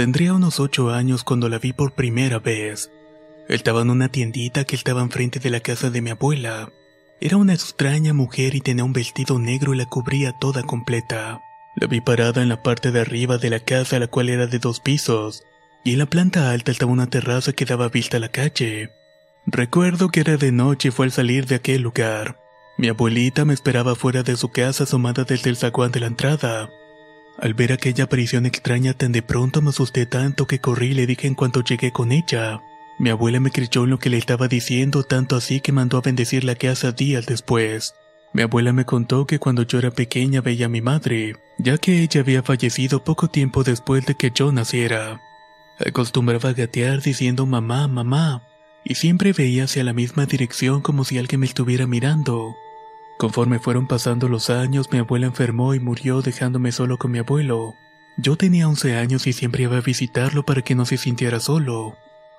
Tendría unos ocho años cuando la vi por primera vez. Estaba en una tiendita que estaba enfrente de la casa de mi abuela. Era una extraña mujer y tenía un vestido negro y la cubría toda completa. La vi parada en la parte de arriba de la casa, la cual era de dos pisos, y en la planta alta estaba una terraza que daba vista a la calle. Recuerdo que era de noche y fue al salir de aquel lugar. Mi abuelita me esperaba fuera de su casa asomada desde el zaguán de la entrada. Al ver aquella aparición extraña tan de pronto me asusté tanto que corrí y le dije en cuanto llegué con ella. Mi abuela me creyó en lo que le estaba diciendo tanto así que mandó a bendecir la casa días después. Mi abuela me contó que cuando yo era pequeña veía a mi madre, ya que ella había fallecido poco tiempo después de que yo naciera. Acostumbraba a gatear diciendo mamá, mamá, y siempre veía hacia la misma dirección como si alguien me estuviera mirando. Conforme fueron pasando los años, mi abuela enfermó y murió dejándome solo con mi abuelo. Yo tenía 11 años y siempre iba a visitarlo para que no se sintiera solo.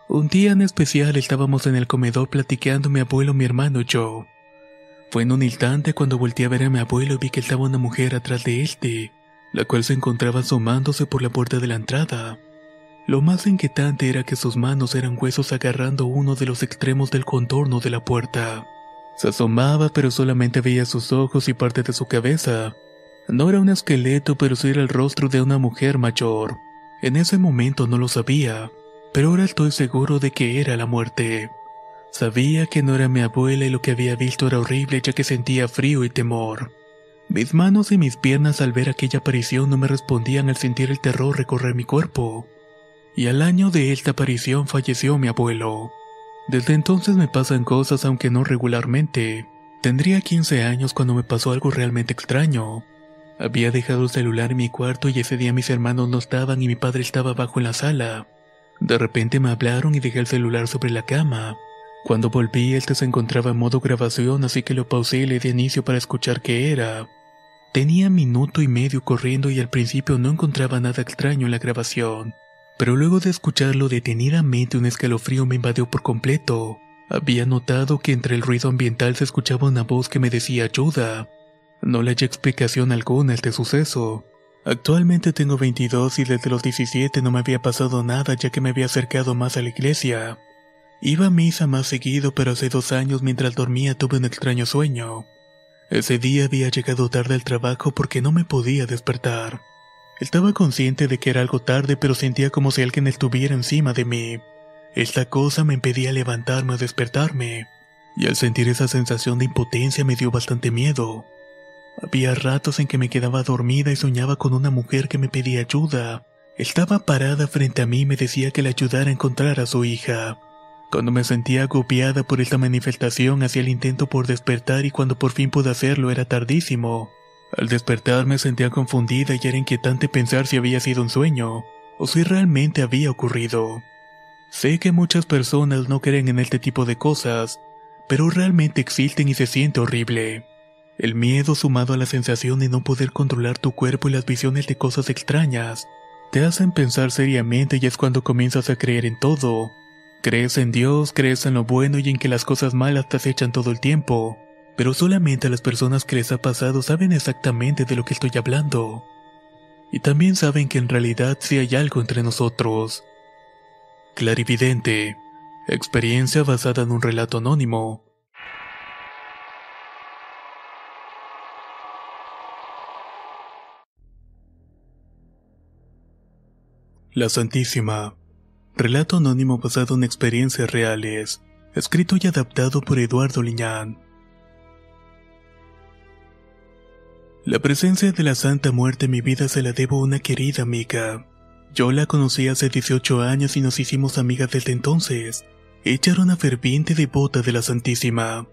Un día en especial estábamos en el comedor platicando mi abuelo, mi hermano y yo. Fue en un instante cuando volteé a ver a mi abuelo y vi que estaba una mujer atrás de este, la cual se encontraba asomándose por la puerta de la entrada. Lo más inquietante era que sus manos eran huesos agarrando uno de los extremos del contorno de la puerta. Se asomaba pero solamente veía sus ojos y parte de su cabeza. No era un esqueleto pero sí era el rostro de una mujer mayor. En ese momento no lo sabía, pero ahora estoy seguro de que era la muerte. Sabía que no era mi abuela y lo que había visto era horrible ya que sentía frío y temor. Mis manos y mis piernas al ver aquella aparición no me respondían al sentir el terror recorrer mi cuerpo. Y al año de esta aparición falleció mi abuelo. Desde entonces me pasan cosas aunque no regularmente. Tendría 15 años cuando me pasó algo realmente extraño. Había dejado el celular en mi cuarto y ese día mis hermanos no estaban y mi padre estaba abajo en la sala. De repente me hablaron y dejé el celular sobre la cama. Cuando volví, este se encontraba en modo grabación, así que lo pausé y le di inicio para escuchar qué era. Tenía minuto y medio corriendo y al principio no encontraba nada extraño en la grabación. Pero luego de escucharlo detenidamente un escalofrío me invadió por completo. Había notado que entre el ruido ambiental se escuchaba una voz que me decía ayuda. No le hallé explicación alguna a este suceso. Actualmente tengo 22 y desde los 17 no me había pasado nada ya que me había acercado más a la iglesia. Iba a misa más seguido, pero hace dos años mientras dormía tuve un extraño sueño. Ese día había llegado tarde al trabajo porque no me podía despertar. Estaba consciente de que era algo tarde, pero sentía como si alguien estuviera encima de mí. Esta cosa me impedía levantarme o despertarme, y al sentir esa sensación de impotencia me dio bastante miedo. Había ratos en que me quedaba dormida y soñaba con una mujer que me pedía ayuda. Estaba parada frente a mí y me decía que le ayudara a encontrar a su hija. Cuando me sentía agobiada por esta manifestación hacía el intento por despertar y cuando por fin pude hacerlo era tardísimo. Al despertar me sentía confundida y era inquietante pensar si había sido un sueño o si realmente había ocurrido. Sé que muchas personas no creen en este tipo de cosas, pero realmente existen y se siente horrible. El miedo sumado a la sensación de no poder controlar tu cuerpo y las visiones de cosas extrañas te hacen pensar seriamente y es cuando comienzas a creer en todo. Crees en Dios, crees en lo bueno y en que las cosas malas te acechan todo el tiempo, pero solamente las personas que les ha pasado saben exactamente de lo que estoy hablando. Y también saben que en realidad sí hay algo entre nosotros. Clarividente. Experiencia basada en un relato anónimo. La Santísima. Relato anónimo basado en experiencias reales. Escrito y adaptado por Eduardo Liñán. La presencia de la Santa Muerte en mi vida se la debo a una querida amiga. Yo la conocí hace 18 años y nos hicimos amigas desde entonces. Ella era una ferviente devota de la Santísima.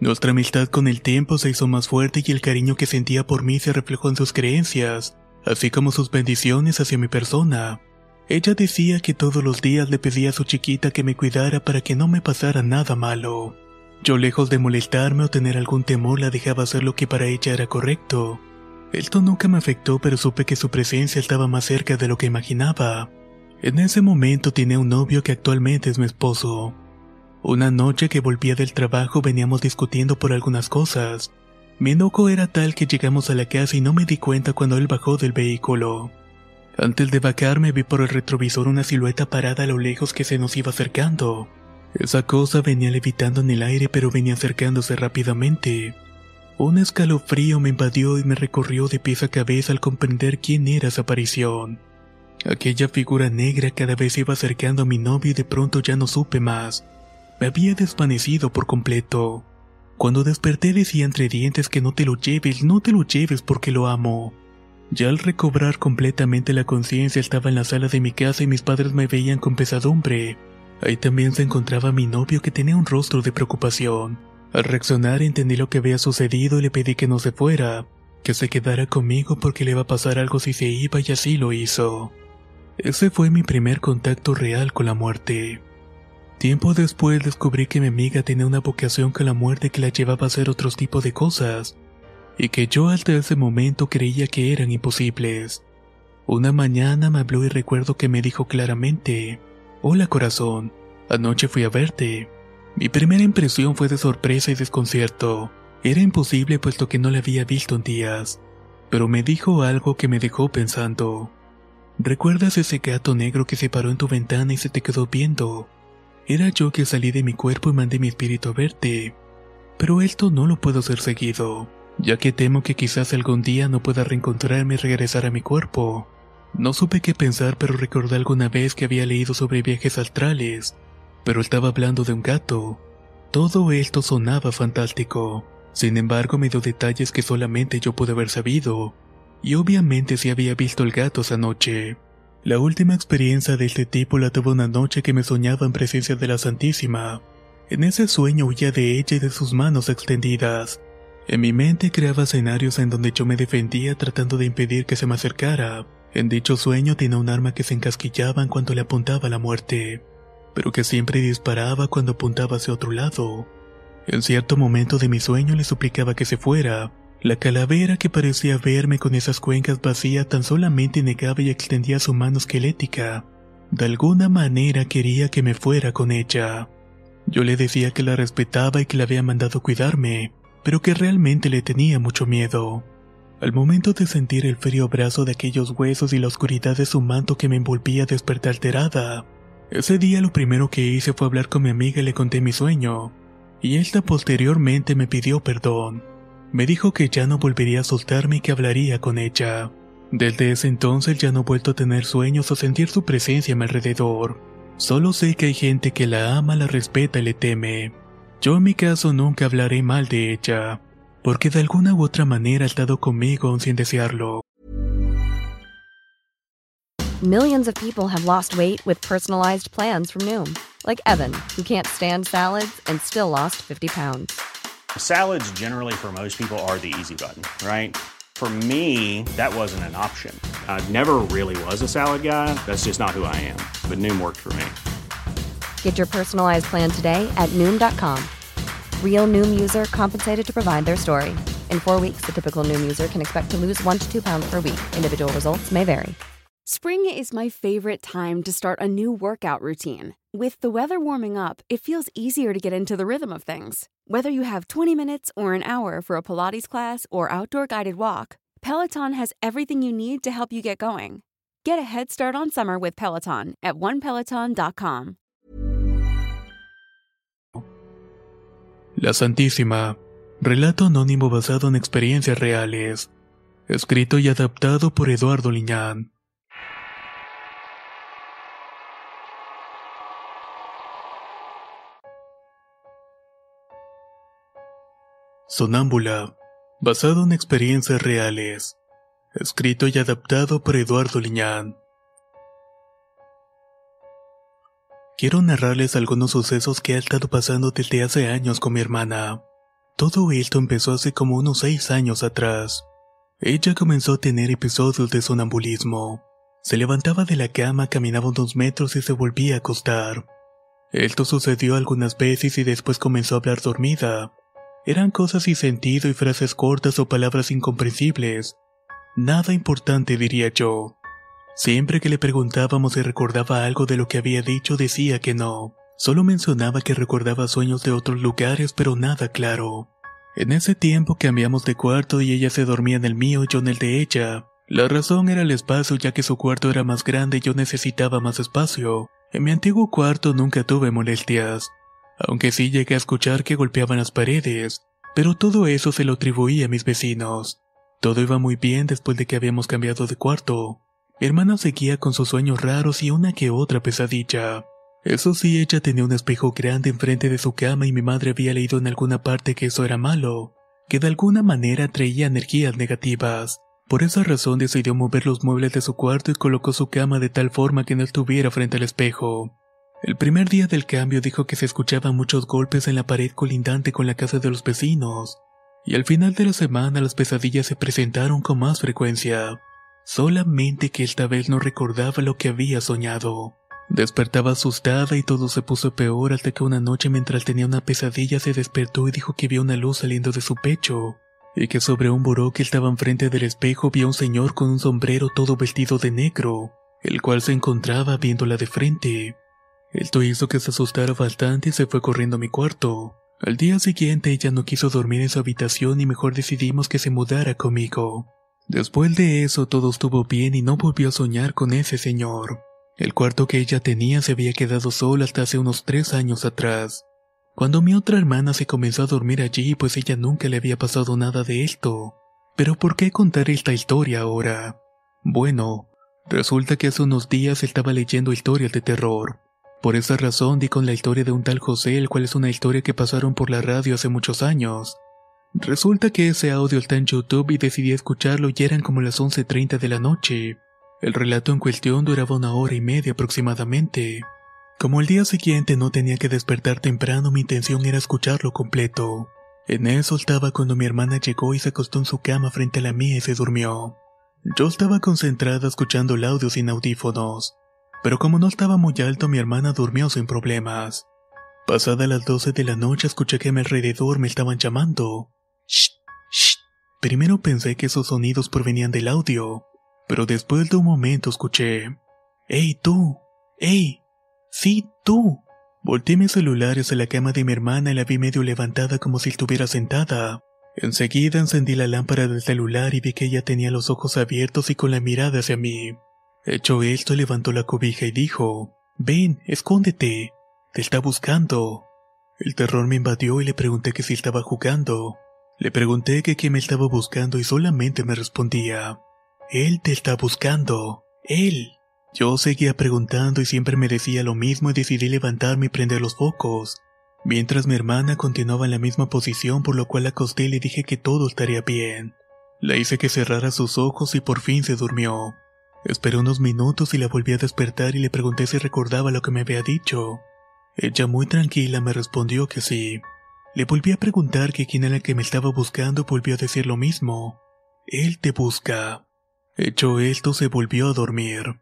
Nuestra amistad con el tiempo se hizo más fuerte y el cariño que sentía por mí se reflejó en sus creencias, así como sus bendiciones hacia mi persona. Ella decía que todos los días le pedía a su chiquita que me cuidara para que no me pasara nada malo. Yo lejos de molestarme o tener algún temor la dejaba hacer lo que para ella era correcto. Esto nunca me afectó pero supe que su presencia estaba más cerca de lo que imaginaba. En ese momento tenía un novio que actualmente es mi esposo. Una noche que volvía del trabajo veníamos discutiendo por algunas cosas. Mi enojo era tal que llegamos a la casa y no me di cuenta cuando él bajó del vehículo. Antes de bajarme vi por el retrovisor una silueta parada a lo lejos que se nos iba acercando. Esa cosa venía levitando en el aire pero venía acercándose rápidamente. Un escalofrío me invadió y me recorrió de pies a cabeza al comprender quién era esa aparición. Aquella figura negra cada vez iba acercando a mi novio y de pronto ya no supe más. Me había desvanecido por completo. Cuando desperté decía entre dientes que no te lo lleves, no te lo lleves porque lo amo. Ya al recobrar completamente la conciencia estaba en la sala de mi casa y mis padres me veían con pesadumbre. Ahí también se encontraba mi novio que tenía un rostro de preocupación. Al reaccionar entendí lo que había sucedido y le pedí que no se fuera, que se quedara conmigo porque le iba a pasar algo si se iba y así lo hizo. Ese fue mi primer contacto real con la muerte. Tiempo después descubrí que mi amiga tenía una vocación con la muerte que la llevaba a hacer otros tipos de cosas, y que yo hasta ese momento creía que eran imposibles. Una mañana me habló y recuerdo que me dijo claramente, Hola corazón, anoche fui a verte. Mi primera impresión fue de sorpresa y desconcierto. Era imposible puesto que no la había visto en días, pero me dijo algo que me dejó pensando. ¿Recuerdas ese gato negro que se paró en tu ventana y se te quedó viendo? Era yo que salí de mi cuerpo y mandé mi espíritu a verte. Pero esto no lo puedo hacer seguido, ya que temo que quizás algún día no pueda reencontrarme y regresar a mi cuerpo. No supe qué pensar, pero recordé alguna vez que había leído sobre viajes astrales, pero estaba hablando de un gato. Todo esto sonaba fantástico. Sin embargo, me dio detalles que solamente yo pude haber sabido. Y obviamente sí había visto el gato esa noche. La última experiencia de este tipo la tuve una noche que me soñaba en presencia de la Santísima. En ese sueño huía de ella y de sus manos extendidas. En mi mente creaba escenarios en donde yo me defendía tratando de impedir que se me acercara. En dicho sueño tenía un arma que se encasquillaba en cuanto le apuntaba a la muerte, pero que siempre disparaba cuando apuntaba hacia otro lado. En cierto momento de mi sueño le suplicaba que se fuera, la calavera que parecía verme con esas cuencas vacías tan solamente negaba y extendía su mano esquelética. De alguna manera quería que me fuera con ella. Yo le decía que la respetaba y que la había mandado cuidarme, pero que realmente le tenía mucho miedo. Al momento de sentir el frío abrazo de aquellos huesos y la oscuridad de su manto que me envolvía desperté alterada. Ese día lo primero que hice fue hablar con mi amiga y le conté mi sueño, y esta posteriormente me pidió perdón. Me dijo que ya no volvería a soltarme y que hablaría con ella. Desde ese entonces ya no he vuelto a tener sueños o sentir su presencia a mi alrededor. Solo sé que hay gente que la ama, la respeta y le teme. Yo en mi caso nunca hablaré mal de ella, porque de alguna u otra manera ha estado conmigo aun sin desearlo. Millions of people have lost weight with personalized plans from Noom, like Evan, who can't stand salads and still lost 50 pounds. Salads, generally, for most people, are the easy button, right? For me, that wasn't an option. I never really was a salad guy. That's just not who I am. But Noom worked for me. Get your personalized plan today at Noom.com. Real Noom user compensated to provide their story. In four weeks, the typical Noom user can expect to lose one to two pounds per week. Individual results may vary. Spring is my favorite time to start a new workout routine. With the weather warming up, it feels easier to get into the rhythm of things. Whether you have 20 minutes or an hour for a Pilates class or outdoor guided walk, Peloton has everything you need to help you get going. Get a head start on summer with Peloton at onepeloton.com. La Santísima. Relato anónimo basado en experiencias reales. Escrito y adaptado por Eduardo Liñán. Sonámbula. Basado en experiencias reales. Escrito y adaptado por Eduardo Liñán. Quiero narrarles algunos sucesos que he estado pasando desde hace años con mi hermana. Todo esto empezó hace como unos seis años atrás. Ella comenzó a tener episodios de sonambulismo. Se levantaba de la cama, caminaba unos metros y se volvía a acostar. Esto sucedió algunas veces y después comenzó a hablar dormida. Eran cosas sin sentido y frases cortas o palabras incomprensibles. Nada importante diría yo. Siempre que le preguntábamos si recordaba algo de lo que había dicho decía que no. Solo mencionaba que recordaba sueños de otros lugares pero nada claro. En ese tiempo cambiamos de cuarto y ella se dormía en el mío y yo en el de ella. La razón era el espacio ya que su cuarto era más grande y yo necesitaba más espacio. En mi antiguo cuarto nunca tuve molestias aunque sí llegué a escuchar que golpeaban las paredes, pero todo eso se lo atribuía a mis vecinos. Todo iba muy bien después de que habíamos cambiado de cuarto. Hermana seguía con sus sueños raros y una que otra pesadilla. Eso sí, ella tenía un espejo grande enfrente de su cama y mi madre había leído en alguna parte que eso era malo, que de alguna manera traía energías negativas. Por esa razón decidió mover los muebles de su cuarto y colocó su cama de tal forma que no estuviera frente al espejo. El primer día del cambio dijo que se escuchaban muchos golpes en la pared colindante con la casa de los vecinos, y al final de la semana las pesadillas se presentaron con más frecuencia, solamente que esta vez no recordaba lo que había soñado. Despertaba asustada y todo se puso peor hasta que una noche mientras tenía una pesadilla se despertó y dijo que vio una luz saliendo de su pecho, y que sobre un buró que estaba enfrente del espejo vio un señor con un sombrero todo vestido de negro, el cual se encontraba viéndola de frente. Esto hizo que se asustara bastante y se fue corriendo a mi cuarto. Al día siguiente ella no quiso dormir en su habitación y mejor decidimos que se mudara conmigo. Después de eso todo estuvo bien y no volvió a soñar con ese señor. El cuarto que ella tenía se había quedado solo hasta hace unos tres años atrás. Cuando mi otra hermana se comenzó a dormir allí, pues ella nunca le había pasado nada de esto. Pero ¿por qué contar esta historia ahora? Bueno, resulta que hace unos días estaba leyendo historias de terror. Por esa razón di con la historia de un tal José, el cual es una historia que pasaron por la radio hace muchos años. Resulta que ese audio está en YouTube y decidí escucharlo y eran como las 11.30 de la noche. El relato en cuestión duraba una hora y media aproximadamente. Como el día siguiente no tenía que despertar temprano, mi intención era escucharlo completo. En eso estaba cuando mi hermana llegó y se acostó en su cama frente a la mía y se durmió. Yo estaba concentrada escuchando el audio sin audífonos pero como no estaba muy alto mi hermana durmió sin problemas. Pasada las 12 de la noche escuché que a mi alrededor me estaban llamando. Primero pensé que esos sonidos provenían del audio, pero después de un momento escuché. ¡Ey tú! ¡Ey! ¡Sí, tú! Volté mi celular hacia la cama de mi hermana y la vi medio levantada como si estuviera sentada. Enseguida encendí la lámpara del celular y vi que ella tenía los ojos abiertos y con la mirada hacia mí. Hecho esto, levantó la cobija y dijo, Ven, escóndete, te está buscando. El terror me invadió y le pregunté que si estaba jugando. Le pregunté que quién me estaba buscando y solamente me respondía, Él te está buscando, él. Yo seguía preguntando y siempre me decía lo mismo y decidí levantarme y prender los focos. Mientras mi hermana continuaba en la misma posición por lo cual acosté y le dije que todo estaría bien. La hice que cerrara sus ojos y por fin se durmió. Esperé unos minutos y la volví a despertar y le pregunté si recordaba lo que me había dicho. Ella muy tranquila me respondió que sí. Le volví a preguntar que quién era el que me estaba buscando volvió a decir lo mismo. Él te busca. Hecho esto se volvió a dormir.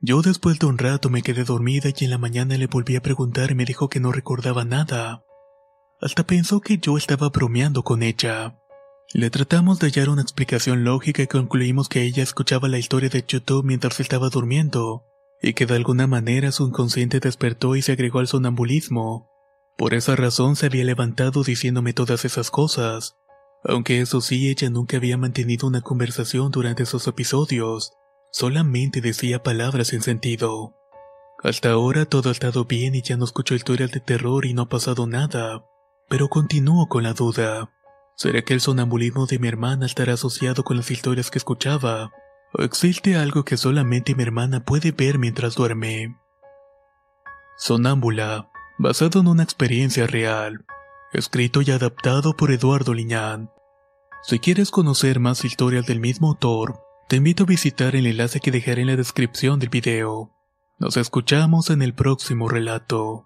Yo después de un rato me quedé dormida y en la mañana le volví a preguntar y me dijo que no recordaba nada. Hasta pensó que yo estaba bromeando con ella. Le tratamos de hallar una explicación lógica y concluimos que ella escuchaba la historia de YouTube mientras estaba durmiendo, y que de alguna manera su inconsciente despertó y se agregó al sonambulismo. Por esa razón se había levantado diciéndome todas esas cosas, aunque eso sí ella nunca había mantenido una conversación durante esos episodios, solamente decía palabras sin sentido. Hasta ahora todo ha estado bien y ya no escucho historias de terror y no ha pasado nada, pero continúo con la duda. ¿Será que el sonambulismo de mi hermana estará asociado con las historias que escuchaba? ¿O existe algo que solamente mi hermana puede ver mientras duerme? Sonámbula, basado en una experiencia real. escrito y adaptado por Eduardo Liñán. Si quieres conocer más historias del mismo autor, te invito a visitar el enlace que dejaré en la descripción del video. Nos escuchamos en el próximo relato.